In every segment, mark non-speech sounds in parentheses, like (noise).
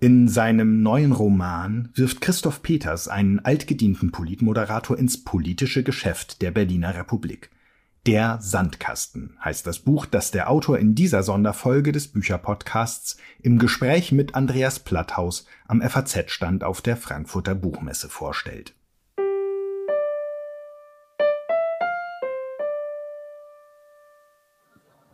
In seinem neuen Roman wirft Christoph Peters einen altgedienten Politmoderator ins politische Geschäft der Berliner Republik. Der Sandkasten heißt das Buch, das der Autor in dieser Sonderfolge des Bücherpodcasts im Gespräch mit Andreas Platthaus am FAZ-Stand auf der Frankfurter Buchmesse vorstellt.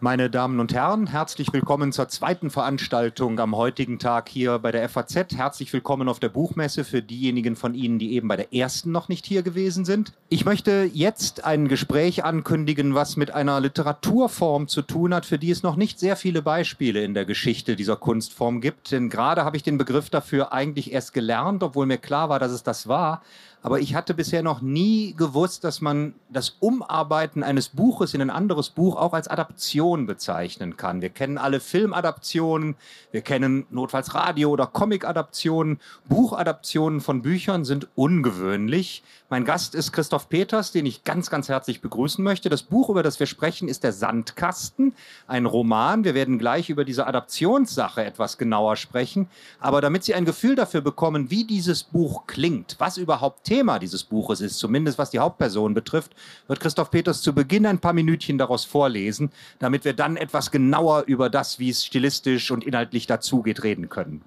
Meine Damen und Herren, herzlich willkommen zur zweiten Veranstaltung am heutigen Tag hier bei der FAZ. Herzlich willkommen auf der Buchmesse für diejenigen von Ihnen, die eben bei der ersten noch nicht hier gewesen sind. Ich möchte jetzt ein Gespräch ankündigen, was mit einer Literaturform zu tun hat, für die es noch nicht sehr viele Beispiele in der Geschichte dieser Kunstform gibt. Denn gerade habe ich den Begriff dafür eigentlich erst gelernt, obwohl mir klar war, dass es das war. Aber ich hatte bisher noch nie gewusst, dass man das Umarbeiten eines Buches in ein anderes Buch auch als Adaption bezeichnen kann. Wir kennen alle Filmadaptionen, wir kennen notfalls Radio- oder Comic-Adaptionen. Buchadaptionen von Büchern sind ungewöhnlich. Mein Gast ist Christoph Peters, den ich ganz, ganz herzlich begrüßen möchte. Das Buch, über das wir sprechen, ist Der Sandkasten, ein Roman. Wir werden gleich über diese Adaptionssache etwas genauer sprechen. Aber damit Sie ein Gefühl dafür bekommen, wie dieses Buch klingt, was überhaupt Thema dieses Buches ist, zumindest was die Hauptperson betrifft, wird Christoph Peters zu Beginn ein paar Minütchen daraus vorlesen, damit wir dann etwas genauer über das, wie es stilistisch und inhaltlich dazugeht, reden können.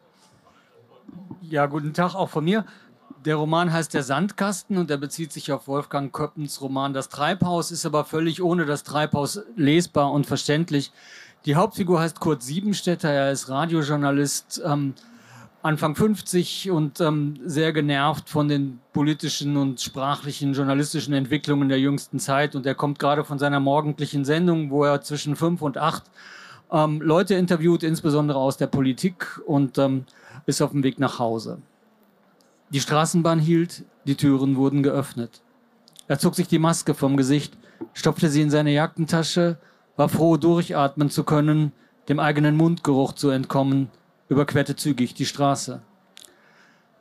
Ja, guten Tag auch von mir. Der Roman heißt Der Sandkasten und er bezieht sich auf Wolfgang Köppens Roman Das Treibhaus, ist aber völlig ohne das Treibhaus lesbar und verständlich. Die Hauptfigur heißt Kurt Siebenstädter, er ist Radiojournalist, ähm, Anfang 50 und ähm, sehr genervt von den politischen und sprachlichen journalistischen Entwicklungen der jüngsten Zeit. Und er kommt gerade von seiner morgendlichen Sendung, wo er zwischen fünf und acht ähm, Leute interviewt, insbesondere aus der Politik, und ähm, ist auf dem Weg nach Hause. Die Straßenbahn hielt, die Türen wurden geöffnet. Er zog sich die Maske vom Gesicht, stopfte sie in seine Jackentasche, war froh, durchatmen zu können, dem eigenen Mundgeruch zu entkommen überquerte zügig die Straße.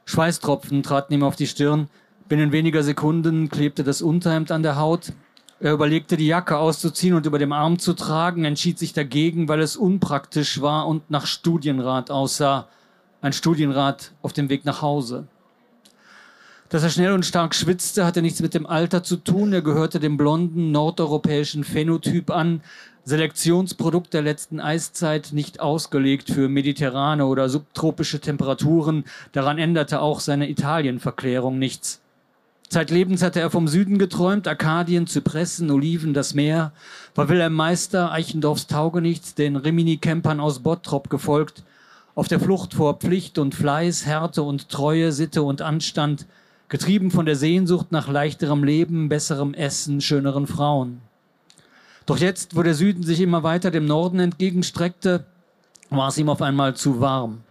Schweißtropfen traten ihm auf die Stirn. Binnen weniger Sekunden klebte das Unterhemd an der Haut. Er überlegte, die Jacke auszuziehen und über dem Arm zu tragen, entschied sich dagegen, weil es unpraktisch war und nach Studienrat aussah. Ein Studienrat auf dem Weg nach Hause. Dass er schnell und stark schwitzte, hatte nichts mit dem Alter zu tun. Er gehörte dem blonden nordeuropäischen Phänotyp an, Selektionsprodukt der letzten Eiszeit, nicht ausgelegt für mediterrane oder subtropische Temperaturen. Daran änderte auch seine Italienverklärung nichts. Zeitlebens hatte er vom Süden geträumt, Arkadien, Zypressen, Oliven, das Meer, war Wilhelm Meister, Eichendorfs Taugenichts, den Rimini-Campern aus Bottrop gefolgt, auf der Flucht vor Pflicht und Fleiß, Härte und Treue, Sitte und Anstand, getrieben von der Sehnsucht nach leichterem Leben, besserem Essen, schöneren Frauen. Doch jetzt, wo der Süden sich immer weiter dem Norden entgegenstreckte, war es ihm auf einmal zu warm.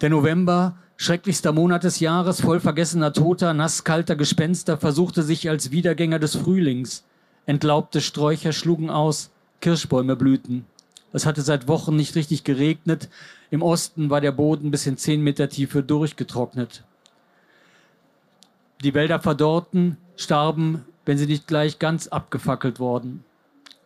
Der November, schrecklichster Monat des Jahres, voll vergessener Toter, nasskalter Gespenster, versuchte sich als Wiedergänger des Frühlings. Entlaubte Sträucher schlugen aus, Kirschbäume blühten. Es hatte seit Wochen nicht richtig geregnet. Im Osten war der Boden bis in zehn Meter Tiefe durchgetrocknet. Die Wälder verdorrten, starben, wenn sie nicht gleich ganz abgefackelt worden.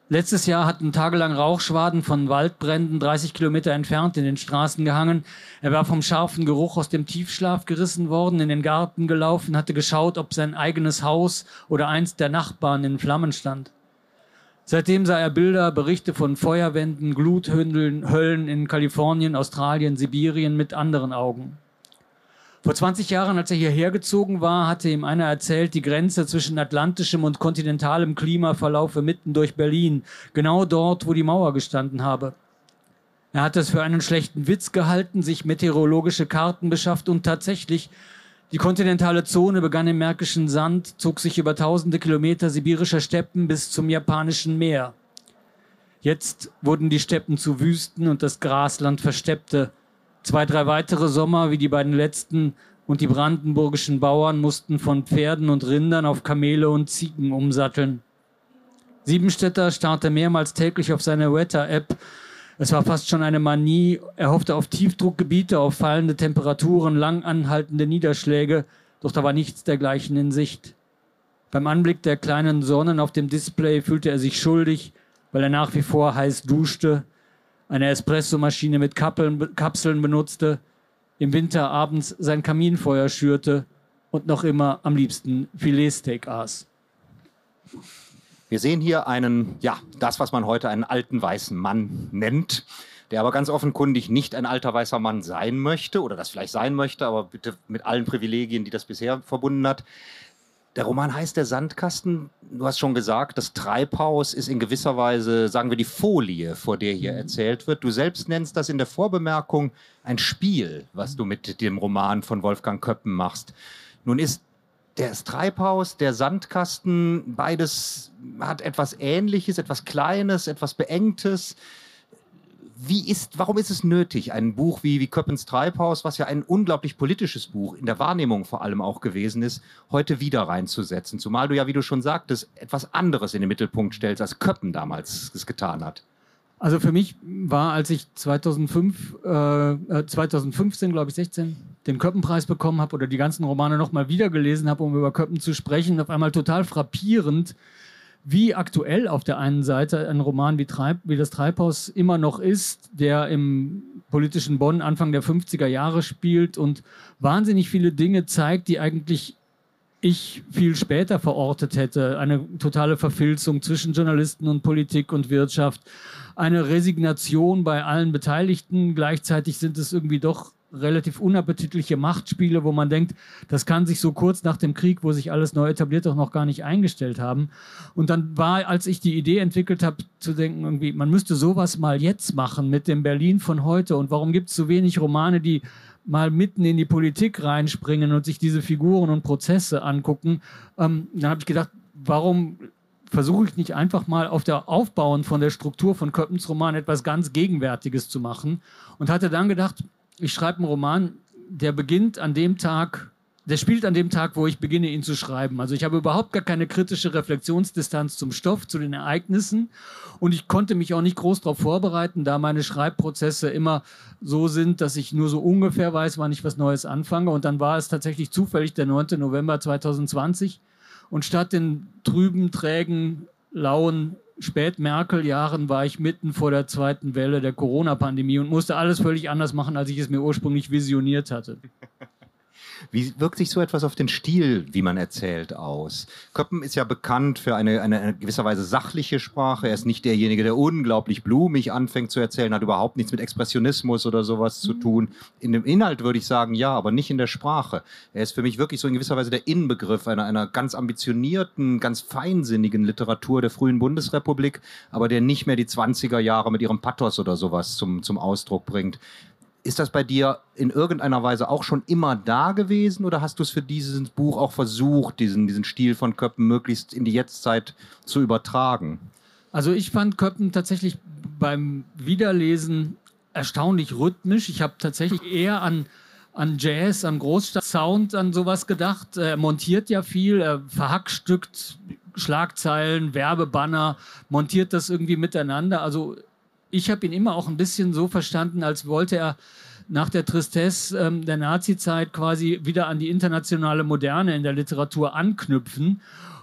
Letztes Jahr hatten tagelang Rauchschwaden von Waldbränden 30 Kilometer entfernt in den Straßen gehangen. Er war vom scharfen Geruch aus dem Tiefschlaf gerissen worden, in den Garten gelaufen, hatte geschaut, ob sein eigenes Haus oder eins der Nachbarn in Flammen stand. Seitdem sah er Bilder, Berichte von Feuerwänden, Gluthöllen Höllen in Kalifornien, Australien, Sibirien mit anderen Augen. Vor 20 Jahren, als er hierher gezogen war, hatte ihm einer erzählt, die Grenze zwischen atlantischem und kontinentalem Klima verlaufe mitten durch Berlin, genau dort, wo die Mauer gestanden habe. Er hat es für einen schlechten Witz gehalten, sich meteorologische Karten beschafft und tatsächlich die kontinentale Zone begann im Märkischen Sand, zog sich über tausende Kilometer sibirischer Steppen bis zum japanischen Meer. Jetzt wurden die Steppen zu Wüsten und das Grasland versteppte. Zwei, drei weitere Sommer, wie die beiden letzten, und die brandenburgischen Bauern mussten von Pferden und Rindern auf Kamele und Ziegen umsatteln. Siebenstädter starrte mehrmals täglich auf seine Wetter-App. Es war fast schon eine Manie. Er hoffte auf Tiefdruckgebiete, auf fallende Temperaturen, lang anhaltende Niederschläge, doch da war nichts dergleichen in Sicht. Beim Anblick der kleinen Sonnen auf dem Display fühlte er sich schuldig, weil er nach wie vor heiß duschte eine Espressomaschine mit Kappeln, Kapseln benutzte, im Winter abends sein Kaminfeuer schürte und noch immer am liebsten Filetsteak aß. Wir sehen hier einen, ja, das, was man heute einen alten weißen Mann nennt, der aber ganz offenkundig nicht ein alter weißer Mann sein möchte oder das vielleicht sein möchte, aber bitte mit allen Privilegien, die das bisher verbunden hat. Der Roman heißt Der Sandkasten. Du hast schon gesagt, das Treibhaus ist in gewisser Weise, sagen wir, die Folie, vor der hier mhm. erzählt wird. Du selbst nennst das in der Vorbemerkung ein Spiel, was du mit dem Roman von Wolfgang Köppen machst. Nun ist das Treibhaus, der Sandkasten, beides hat etwas Ähnliches, etwas Kleines, etwas Beengtes wie ist, warum ist es nötig, ein Buch wie, wie Köppens Treibhaus, was ja ein unglaublich politisches Buch in der Wahrnehmung vor allem auch gewesen ist, heute wieder reinzusetzen? Zumal du ja, wie du schon sagtest, etwas anderes in den Mittelpunkt stellst, als Köppen damals es getan hat. Also für mich war, als ich 2005, äh, 2015, glaube ich, 16, den Köppenpreis bekommen habe oder die ganzen Romane nochmal wieder gelesen habe, um über Köppen zu sprechen, auf einmal total frappierend, wie aktuell auf der einen Seite ein Roman wie, Treib, wie das Treibhaus immer noch ist, der im politischen Bonn Anfang der 50er Jahre spielt und wahnsinnig viele Dinge zeigt, die eigentlich ich viel später verortet hätte. Eine totale Verfilzung zwischen Journalisten und Politik und Wirtschaft, eine Resignation bei allen Beteiligten. Gleichzeitig sind es irgendwie doch relativ unappetitliche Machtspiele, wo man denkt, das kann sich so kurz nach dem Krieg, wo sich alles neu etabliert, doch noch gar nicht eingestellt haben. Und dann war, als ich die Idee entwickelt habe, zu denken, irgendwie, man müsste sowas mal jetzt machen mit dem Berlin von heute. Und warum gibt es so wenig Romane, die mal mitten in die Politik reinspringen und sich diese Figuren und Prozesse angucken? Ähm, dann habe ich gedacht, warum versuche ich nicht einfach mal auf der Aufbauen von der Struktur von Köppens Roman etwas ganz Gegenwärtiges zu machen und hatte dann gedacht, ich schreibe einen Roman, der beginnt an dem Tag, der spielt an dem Tag, wo ich beginne, ihn zu schreiben. Also ich habe überhaupt gar keine kritische Reflexionsdistanz zum Stoff, zu den Ereignissen. Und ich konnte mich auch nicht groß darauf vorbereiten, da meine Schreibprozesse immer so sind, dass ich nur so ungefähr weiß, wann ich was Neues anfange. Und dann war es tatsächlich zufällig der 9. November 2020. Und statt den trüben, trägen, lauen Spät-Merkel-Jahren war ich mitten vor der zweiten Welle der Corona-Pandemie und musste alles völlig anders machen, als ich es mir ursprünglich visioniert hatte. (laughs) Wie wirkt sich so etwas auf den Stil, wie man erzählt, aus? Köppen ist ja bekannt für eine, eine, eine gewisserweise sachliche Sprache. Er ist nicht derjenige, der unglaublich blumig anfängt zu erzählen, hat überhaupt nichts mit Expressionismus oder sowas zu mhm. tun. In dem Inhalt würde ich sagen, ja, aber nicht in der Sprache. Er ist für mich wirklich so in gewisser Weise der Inbegriff einer, einer ganz ambitionierten, ganz feinsinnigen Literatur der frühen Bundesrepublik, aber der nicht mehr die 20er Jahre mit ihrem Pathos oder sowas zum, zum Ausdruck bringt. Ist das bei dir in irgendeiner Weise auch schon immer da gewesen oder hast du es für dieses Buch auch versucht, diesen, diesen Stil von Köppen möglichst in die Jetztzeit zu übertragen? Also ich fand Köppen tatsächlich beim Wiederlesen erstaunlich rhythmisch. Ich habe tatsächlich eher an, an Jazz, an Großstadtsound, an sowas gedacht. Er montiert ja viel, er verhackstückt Schlagzeilen, Werbebanner, montiert das irgendwie miteinander. Also ich habe ihn immer auch ein bisschen so verstanden, als wollte er nach der Tristesse ähm, der Nazi-Zeit quasi wieder an die internationale Moderne in der Literatur anknüpfen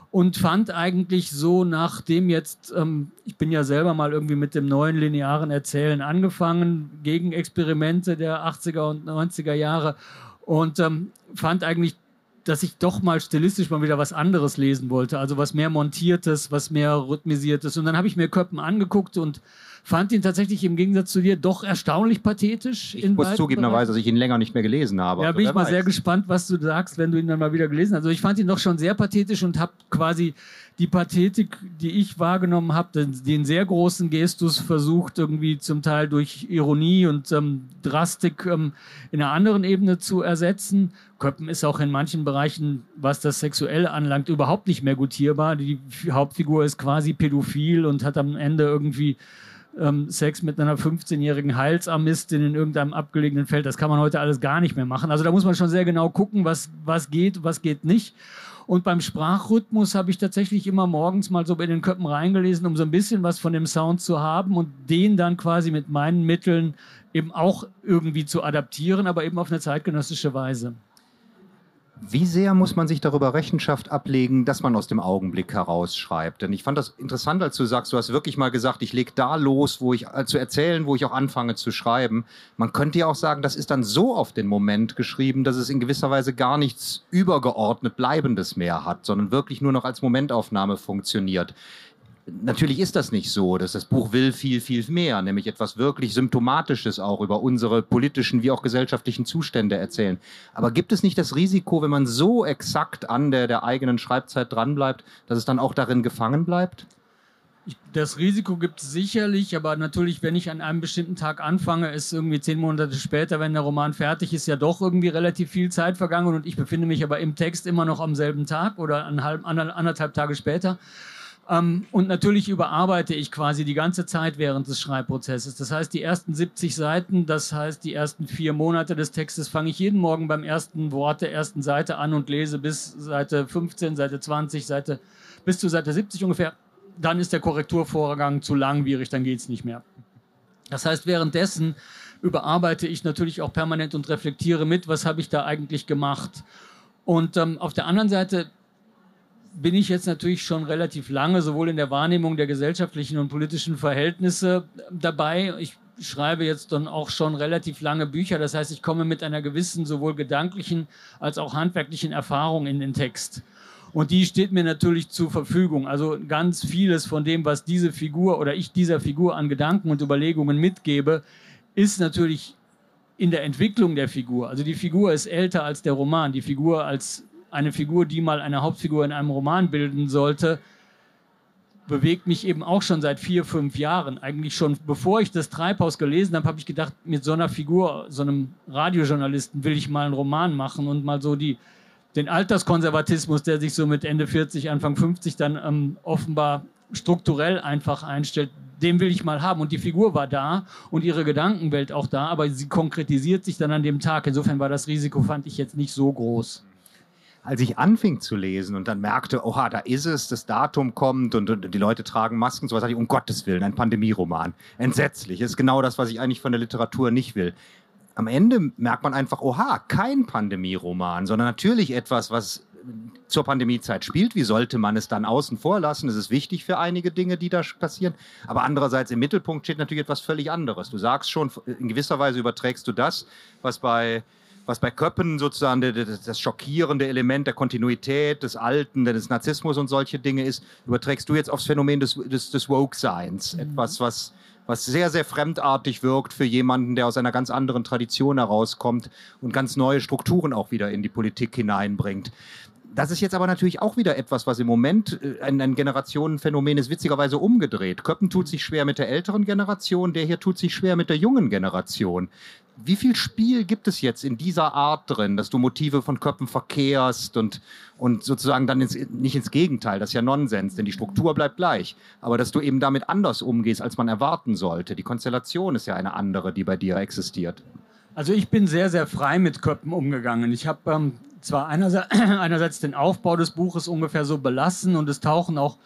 und fand eigentlich so, nachdem jetzt, ähm, ich bin ja selber mal irgendwie mit dem neuen linearen Erzählen angefangen, gegen Experimente der 80er und 90er Jahre und ähm, fand eigentlich dass ich doch mal stilistisch mal wieder was anderes lesen wollte, also was mehr montiertes, was mehr rhythmisiertes. Und dann habe ich mir Köppen angeguckt und fand ihn tatsächlich im Gegensatz zu dir doch erstaunlich pathetisch. Ich muss zugegebenerweise, dass ich ihn länger nicht mehr gelesen habe. Ja, bin ich mal weiß. sehr gespannt, was du sagst, wenn du ihn dann mal wieder gelesen hast. Also ich fand ihn doch schon sehr pathetisch und habe quasi die Pathetik, die ich wahrgenommen habe, den, den, sehr großen Gestus versucht, irgendwie zum Teil durch Ironie und ähm, Drastik ähm, in einer anderen Ebene zu ersetzen. Köppen ist auch in manchen Bereichen, was das Sexuelle anlangt, überhaupt nicht mehr gutierbar. Die Hauptfigur ist quasi pädophil und hat am Ende irgendwie ähm, Sex mit einer 15-jährigen Heilsarmistin in irgendeinem abgelegenen Feld. Das kann man heute alles gar nicht mehr machen. Also da muss man schon sehr genau gucken, was, was geht, was geht nicht. Und beim Sprachrhythmus habe ich tatsächlich immer morgens mal so bei den Köppen reingelesen, um so ein bisschen was von dem Sound zu haben und den dann quasi mit meinen Mitteln eben auch irgendwie zu adaptieren, aber eben auf eine zeitgenössische Weise. Wie sehr muss man sich darüber Rechenschaft ablegen, dass man aus dem Augenblick heraus schreibt? Denn ich fand das interessant, als du sagst, du hast wirklich mal gesagt, ich lege da los, wo ich äh, zu erzählen, wo ich auch anfange zu schreiben. Man könnte ja auch sagen, das ist dann so auf den Moment geschrieben, dass es in gewisser Weise gar nichts übergeordnet Bleibendes mehr hat, sondern wirklich nur noch als Momentaufnahme funktioniert. Natürlich ist das nicht so, dass das Buch will viel, viel mehr, nämlich etwas wirklich Symptomatisches auch über unsere politischen wie auch gesellschaftlichen Zustände erzählen. Aber gibt es nicht das Risiko, wenn man so exakt an der, der eigenen Schreibzeit dranbleibt, dass es dann auch darin gefangen bleibt? Das Risiko gibt es sicherlich, aber natürlich, wenn ich an einem bestimmten Tag anfange, ist irgendwie zehn Monate später, wenn der Roman fertig ist, ja doch irgendwie relativ viel Zeit vergangen und ich befinde mich aber im Text immer noch am selben Tag oder anderthalb Tage später. Ähm, und natürlich überarbeite ich quasi die ganze Zeit während des Schreibprozesses. Das heißt, die ersten 70 Seiten, das heißt, die ersten vier Monate des Textes fange ich jeden Morgen beim ersten Wort der ersten Seite an und lese bis Seite 15, Seite 20, Seite, bis zu Seite 70 ungefähr. Dann ist der Korrekturvorgang zu langwierig, dann geht es nicht mehr. Das heißt, währenddessen überarbeite ich natürlich auch permanent und reflektiere mit, was habe ich da eigentlich gemacht. Und ähm, auf der anderen Seite bin ich jetzt natürlich schon relativ lange sowohl in der Wahrnehmung der gesellschaftlichen und politischen Verhältnisse dabei. Ich schreibe jetzt dann auch schon relativ lange Bücher. Das heißt, ich komme mit einer gewissen sowohl gedanklichen als auch handwerklichen Erfahrung in den Text. Und die steht mir natürlich zur Verfügung. Also ganz vieles von dem, was diese Figur oder ich dieser Figur an Gedanken und Überlegungen mitgebe, ist natürlich in der Entwicklung der Figur. Also die Figur ist älter als der Roman. Die Figur als eine Figur, die mal eine Hauptfigur in einem Roman bilden sollte, bewegt mich eben auch schon seit vier, fünf Jahren. Eigentlich schon bevor ich das Treibhaus gelesen habe, habe ich gedacht, mit so einer Figur, so einem Radiojournalisten, will ich mal einen Roman machen und mal so die, den Alterskonservatismus, der sich so mit Ende 40, Anfang 50 dann ähm, offenbar strukturell einfach einstellt, den will ich mal haben. Und die Figur war da und ihre Gedankenwelt auch da, aber sie konkretisiert sich dann an dem Tag. Insofern war das Risiko, fand ich jetzt nicht so groß als ich anfing zu lesen und dann merkte, oha, da ist es, das Datum kommt und, und die Leute tragen Masken, sowas, dachte ich, um Gottes Willen, ein Pandemieroman. Entsetzlich. Ist genau das, was ich eigentlich von der Literatur nicht will. Am Ende merkt man einfach, oha, kein Pandemieroman, sondern natürlich etwas, was zur Pandemiezeit spielt. Wie sollte man es dann außen vor lassen? Es ist wichtig für einige Dinge, die da passieren. Aber andererseits im Mittelpunkt steht natürlich etwas völlig anderes. Du sagst schon, in gewisser Weise überträgst du das, was bei was bei Köppen sozusagen das, das schockierende Element der Kontinuität, des Alten, des Narzissmus und solche Dinge ist, überträgst du jetzt aufs Phänomen des, des, des Woke-Seins. Mhm. Etwas, was, was sehr, sehr fremdartig wirkt für jemanden, der aus einer ganz anderen Tradition herauskommt und ganz neue Strukturen auch wieder in die Politik hineinbringt. Das ist jetzt aber natürlich auch wieder etwas, was im Moment äh, ein, ein Generationenphänomen ist, witzigerweise umgedreht. Köppen tut sich schwer mit der älteren Generation, der hier tut sich schwer mit der jungen Generation. Wie viel Spiel gibt es jetzt in dieser Art drin, dass du Motive von Köppen verkehrst und, und sozusagen dann ins, nicht ins Gegenteil, das ist ja Nonsens, denn die Struktur bleibt gleich, aber dass du eben damit anders umgehst, als man erwarten sollte. Die Konstellation ist ja eine andere, die bei dir existiert. Also ich bin sehr, sehr frei mit Köppen umgegangen. Ich habe ähm, zwar einerseits, (clears throat) einerseits den Aufbau des Buches ungefähr so belassen und es tauchen auch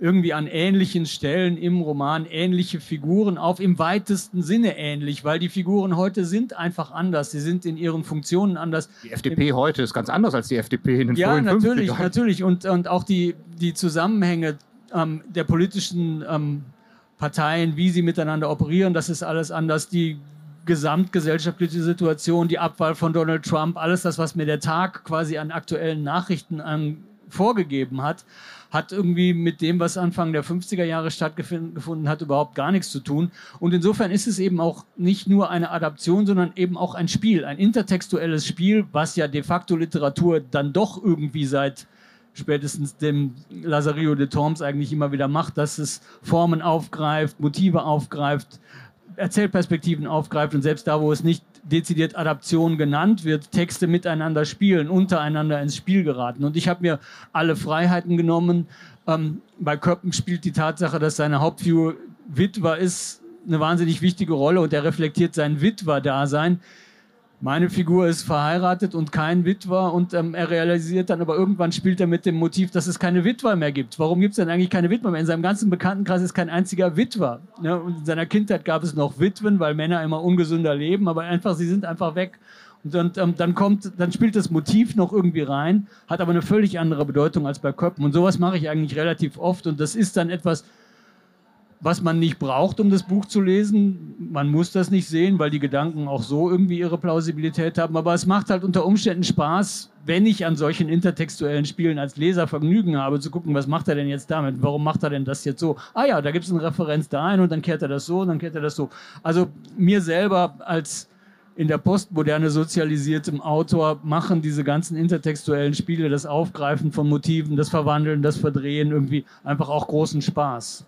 irgendwie an ähnlichen Stellen im Roman ähnliche Figuren auf, im weitesten Sinne ähnlich, weil die Figuren heute sind einfach anders. Sie sind in ihren Funktionen anders. Die FDP heute ist ganz anders als die FDP in den ja, natürlich, 50 natürlich. Und, und auch die, die Zusammenhänge ähm, der politischen ähm, Parteien, wie sie miteinander operieren, das ist alles anders. Die gesamtgesellschaftliche Situation, die Abwahl von Donald Trump, alles das, was mir der Tag quasi an aktuellen Nachrichten an, vorgegeben hat, hat irgendwie mit dem, was Anfang der 50er Jahre stattgefunden hat, überhaupt gar nichts zu tun. Und insofern ist es eben auch nicht nur eine Adaption, sondern eben auch ein Spiel, ein intertextuelles Spiel, was ja de facto Literatur dann doch irgendwie seit spätestens dem Lazarillo de Tormes eigentlich immer wieder macht, dass es Formen aufgreift, Motive aufgreift, Erzählperspektiven aufgreift und selbst da, wo es nicht dezidiert Adaption genannt wird, Texte miteinander spielen, untereinander ins Spiel geraten. Und ich habe mir alle Freiheiten genommen. Ähm, bei Köppen spielt die Tatsache, dass seine Hauptfigur Witwer ist, eine wahnsinnig wichtige Rolle und er reflektiert sein Witwer-Dasein meine Figur ist verheiratet und kein Witwer und ähm, er realisiert dann aber irgendwann spielt er mit dem Motiv, dass es keine Witwer mehr gibt. Warum gibt es denn eigentlich keine Witwer mehr? In seinem ganzen Bekanntenkreis ist kein einziger Witwer. Ne? Und in seiner Kindheit gab es noch Witwen, weil Männer immer ungesünder leben, aber einfach, sie sind einfach weg. Und dann, ähm, dann kommt, dann spielt das Motiv noch irgendwie rein, hat aber eine völlig andere Bedeutung als bei Köppen. Und sowas mache ich eigentlich relativ oft. Und das ist dann etwas, was man nicht braucht, um das Buch zu lesen. Man muss das nicht sehen, weil die Gedanken auch so irgendwie ihre Plausibilität haben. Aber es macht halt unter Umständen Spaß, wenn ich an solchen intertextuellen Spielen als Leser Vergnügen habe, zu gucken, was macht er denn jetzt damit? Warum macht er denn das jetzt so? Ah ja, da gibt es eine Referenz da ein und dann kehrt er das so und dann kehrt er das so. Also mir selber als in der Postmoderne sozialisiertem Autor machen diese ganzen intertextuellen Spiele, das Aufgreifen von Motiven, das Verwandeln, das Verdrehen irgendwie einfach auch großen Spaß.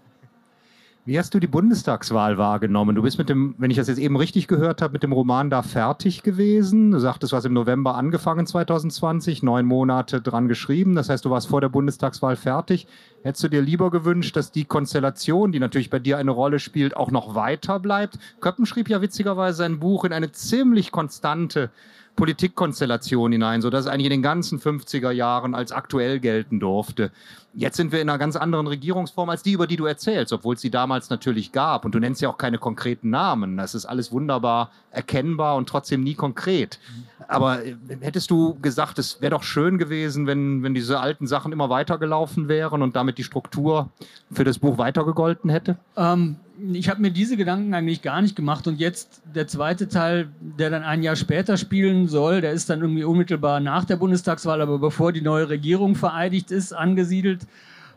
Wie hast du die Bundestagswahl wahrgenommen? Du bist mit dem, wenn ich das jetzt eben richtig gehört habe, mit dem Roman da fertig gewesen. Du sagtest, du hast im November angefangen 2020, neun Monate dran geschrieben. Das heißt, du warst vor der Bundestagswahl fertig. Hättest du dir lieber gewünscht, dass die Konstellation, die natürlich bei dir eine Rolle spielt, auch noch weiter bleibt? Köppen schrieb ja witzigerweise sein Buch in eine ziemlich konstante Politikkonstellation hinein, sodass es eigentlich in den ganzen 50er Jahren als aktuell gelten durfte. Jetzt sind wir in einer ganz anderen Regierungsform als die, über die du erzählst, obwohl es sie damals natürlich gab. Und du nennst ja auch keine konkreten Namen. Das ist alles wunderbar erkennbar und trotzdem nie konkret. Aber äh, hättest du gesagt, es wäre doch schön gewesen, wenn, wenn diese alten Sachen immer weitergelaufen wären und damit die Struktur für das Buch weitergegolten hätte? Ähm, ich habe mir diese Gedanken eigentlich gar nicht gemacht. Und jetzt der zweite Teil, der dann ein Jahr später spielen soll, der ist dann irgendwie unmittelbar nach der Bundestagswahl, aber bevor die neue Regierung vereidigt ist, angesiedelt.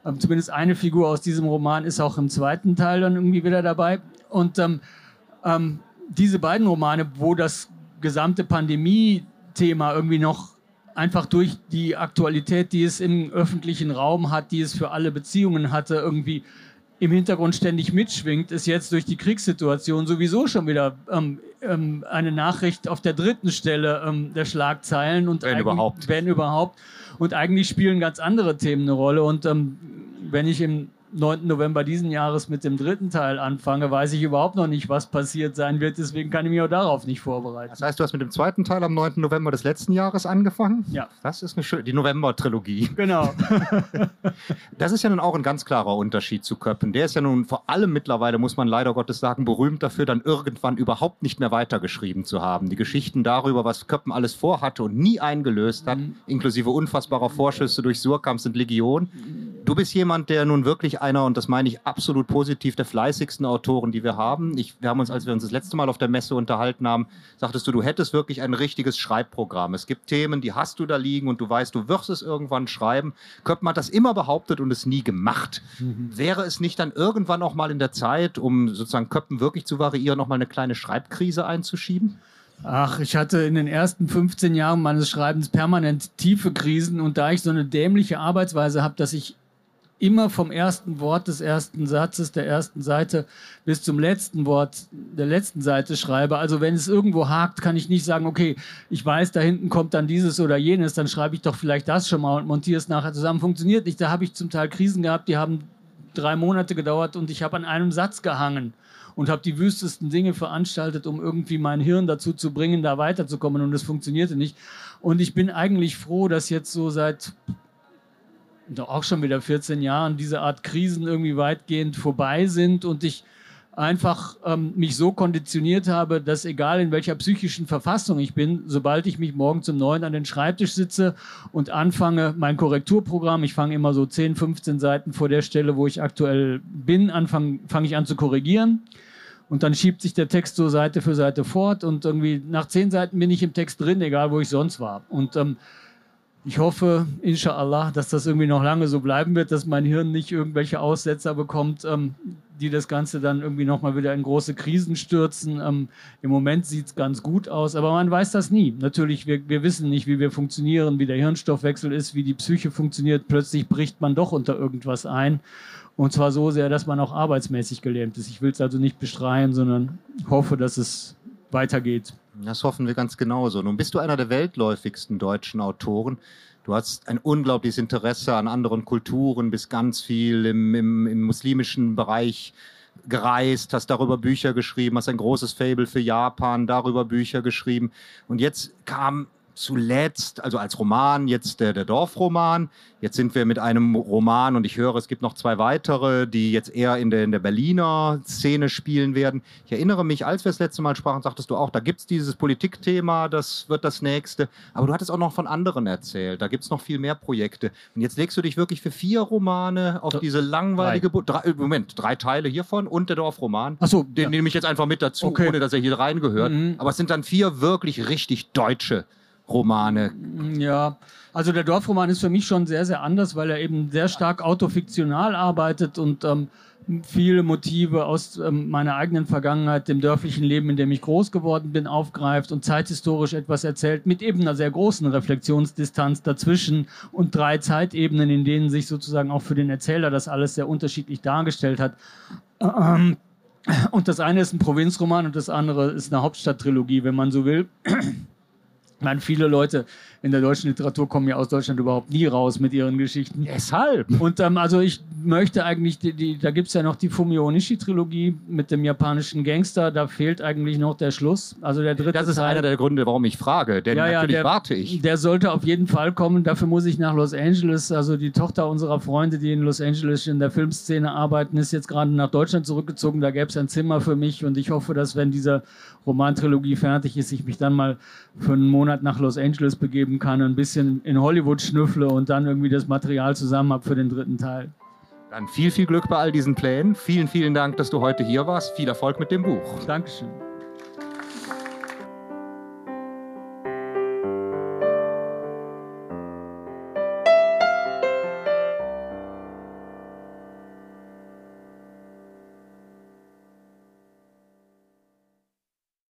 Ähm, zumindest eine Figur aus diesem Roman ist auch im zweiten Teil dann irgendwie wieder dabei. Und ähm, ähm, diese beiden Romane, wo das gesamte Pandemie-Thema irgendwie noch einfach durch die Aktualität, die es im öffentlichen Raum hat, die es für alle Beziehungen hatte, irgendwie im Hintergrund ständig mitschwingt, ist jetzt durch die Kriegssituation sowieso schon wieder ähm, ähm, eine Nachricht auf der dritten Stelle ähm, der Schlagzeilen und wenn überhaupt. wenn überhaupt und eigentlich spielen ganz andere Themen eine Rolle und ähm, wenn ich im 9. November diesen Jahres mit dem dritten Teil anfange, weiß ich überhaupt noch nicht, was passiert sein wird. Deswegen kann ich mich auch darauf nicht vorbereiten. Das heißt, du hast mit dem zweiten Teil am 9. November des letzten Jahres angefangen? Ja. Das ist eine schöne, die November-Trilogie. Genau. (laughs) das ist ja nun auch ein ganz klarer Unterschied zu Köppen. Der ist ja nun vor allem mittlerweile, muss man leider Gottes sagen, berühmt dafür, dann irgendwann überhaupt nicht mehr weitergeschrieben zu haben. Die Geschichten darüber, was Köppen alles vorhatte und nie eingelöst hat, mhm. inklusive unfassbarer Vorschüsse durch Surkamp sind Legion. Du bist jemand, der nun wirklich einer, und das meine ich absolut positiv, der fleißigsten Autoren, die wir haben. Ich, wir haben uns, als wir uns das letzte Mal auf der Messe unterhalten haben, sagtest du, du hättest wirklich ein richtiges Schreibprogramm. Es gibt Themen, die hast du da liegen und du weißt, du wirst es irgendwann schreiben. Köppen hat das immer behauptet und es nie gemacht. Mhm. Wäre es nicht dann irgendwann auch mal in der Zeit, um sozusagen Köppen wirklich zu variieren, noch mal eine kleine Schreibkrise einzuschieben? Ach, ich hatte in den ersten 15 Jahren meines Schreibens permanent tiefe Krisen und da ich so eine dämliche Arbeitsweise habe, dass ich immer vom ersten Wort des ersten Satzes der ersten Seite bis zum letzten Wort der letzten Seite schreibe. Also wenn es irgendwo hakt, kann ich nicht sagen, okay, ich weiß, da hinten kommt dann dieses oder jenes, dann schreibe ich doch vielleicht das schon mal und montiere es nachher zusammen. Funktioniert nicht. Da habe ich zum Teil Krisen gehabt, die haben drei Monate gedauert und ich habe an einem Satz gehangen und habe die wüstesten Dinge veranstaltet, um irgendwie mein Hirn dazu zu bringen, da weiterzukommen und es funktionierte nicht. Und ich bin eigentlich froh, dass jetzt so seit auch schon wieder 14 Jahren diese Art Krisen irgendwie weitgehend vorbei sind und ich einfach ähm, mich so konditioniert habe, dass egal in welcher psychischen Verfassung ich bin, sobald ich mich morgen zum Neuen an den Schreibtisch sitze und anfange mein Korrekturprogramm, ich fange immer so 10, 15 Seiten vor der Stelle, wo ich aktuell bin, fange fang ich an zu korrigieren. Und dann schiebt sich der Text so Seite für Seite fort und irgendwie nach zehn Seiten bin ich im Text drin, egal wo ich sonst war. Und ähm, ich hoffe, inshallah, dass das irgendwie noch lange so bleiben wird, dass mein Hirn nicht irgendwelche Aussetzer bekommt, ähm, die das Ganze dann irgendwie nochmal wieder in große Krisen stürzen. Ähm, Im Moment sieht es ganz gut aus, aber man weiß das nie. Natürlich, wir, wir wissen nicht, wie wir funktionieren, wie der Hirnstoffwechsel ist, wie die Psyche funktioniert. Plötzlich bricht man doch unter irgendwas ein. Und zwar so sehr, dass man auch arbeitsmäßig gelähmt ist. Ich will es also nicht bestreien, sondern hoffe, dass es weitergeht. Das hoffen wir ganz genauso. Nun bist du einer der weltläufigsten deutschen Autoren. Du hast ein unglaubliches Interesse an anderen Kulturen, bist ganz viel im, im, im muslimischen Bereich gereist, hast darüber Bücher geschrieben, hast ein großes Fable für Japan, darüber Bücher geschrieben. Und jetzt kam zuletzt, also als Roman, jetzt der, der Dorfroman. Jetzt sind wir mit einem Roman und ich höre, es gibt noch zwei weitere, die jetzt eher in der, in der Berliner Szene spielen werden. Ich erinnere mich, als wir das letzte Mal sprachen, sagtest du auch, da gibt es dieses Politikthema, das wird das nächste. Aber du hattest auch noch von anderen erzählt. Da gibt es noch viel mehr Projekte. Und jetzt legst du dich wirklich für vier Romane auf diese langweilige. Drei, Moment, drei Teile hiervon und der Dorfroman. Achso, den ja. nehme ich jetzt einfach mit dazu, okay. ohne dass er hier reingehört. Mhm. Aber es sind dann vier wirklich richtig deutsche Romane. Ja, also der Dorfroman ist für mich schon sehr, sehr anders, weil er eben sehr stark autofiktional arbeitet und ähm, viele Motive aus ähm, meiner eigenen Vergangenheit, dem dörflichen Leben, in dem ich groß geworden bin, aufgreift und zeithistorisch etwas erzählt, mit eben einer sehr großen Reflexionsdistanz dazwischen und drei Zeitebenen, in denen sich sozusagen auch für den Erzähler das alles sehr unterschiedlich dargestellt hat. Ähm, und das eine ist ein Provinzroman und das andere ist eine Hauptstadttrilogie, wenn man so will. Ich meine, viele Leute in der deutschen Literatur kommen ja aus Deutschland überhaupt nie raus mit ihren Geschichten. Deshalb. Und ähm, also ich möchte eigentlich, die, die, da gibt es ja noch die Fumio Onishi-Trilogie mit dem japanischen Gangster, da fehlt eigentlich noch der Schluss. Also der dritte Das ist Teil, einer der Gründe, warum ich frage, denn ja, natürlich der, warte ich. Der sollte auf jeden Fall kommen, dafür muss ich nach Los Angeles. Also die Tochter unserer Freunde, die in Los Angeles in der Filmszene arbeiten, ist jetzt gerade nach Deutschland zurückgezogen. Da gäbe es ein Zimmer für mich und ich hoffe, dass wenn diese Romantrilogie fertig ist, ich mich dann mal für einen Monat nach Los Angeles begeben kann und ein bisschen in Hollywood schnüffle und dann irgendwie das Material zusammen habe für den dritten Teil. Dann viel, viel Glück bei all diesen Plänen. Vielen, vielen Dank, dass du heute hier warst. Viel Erfolg mit dem Buch. Dankeschön.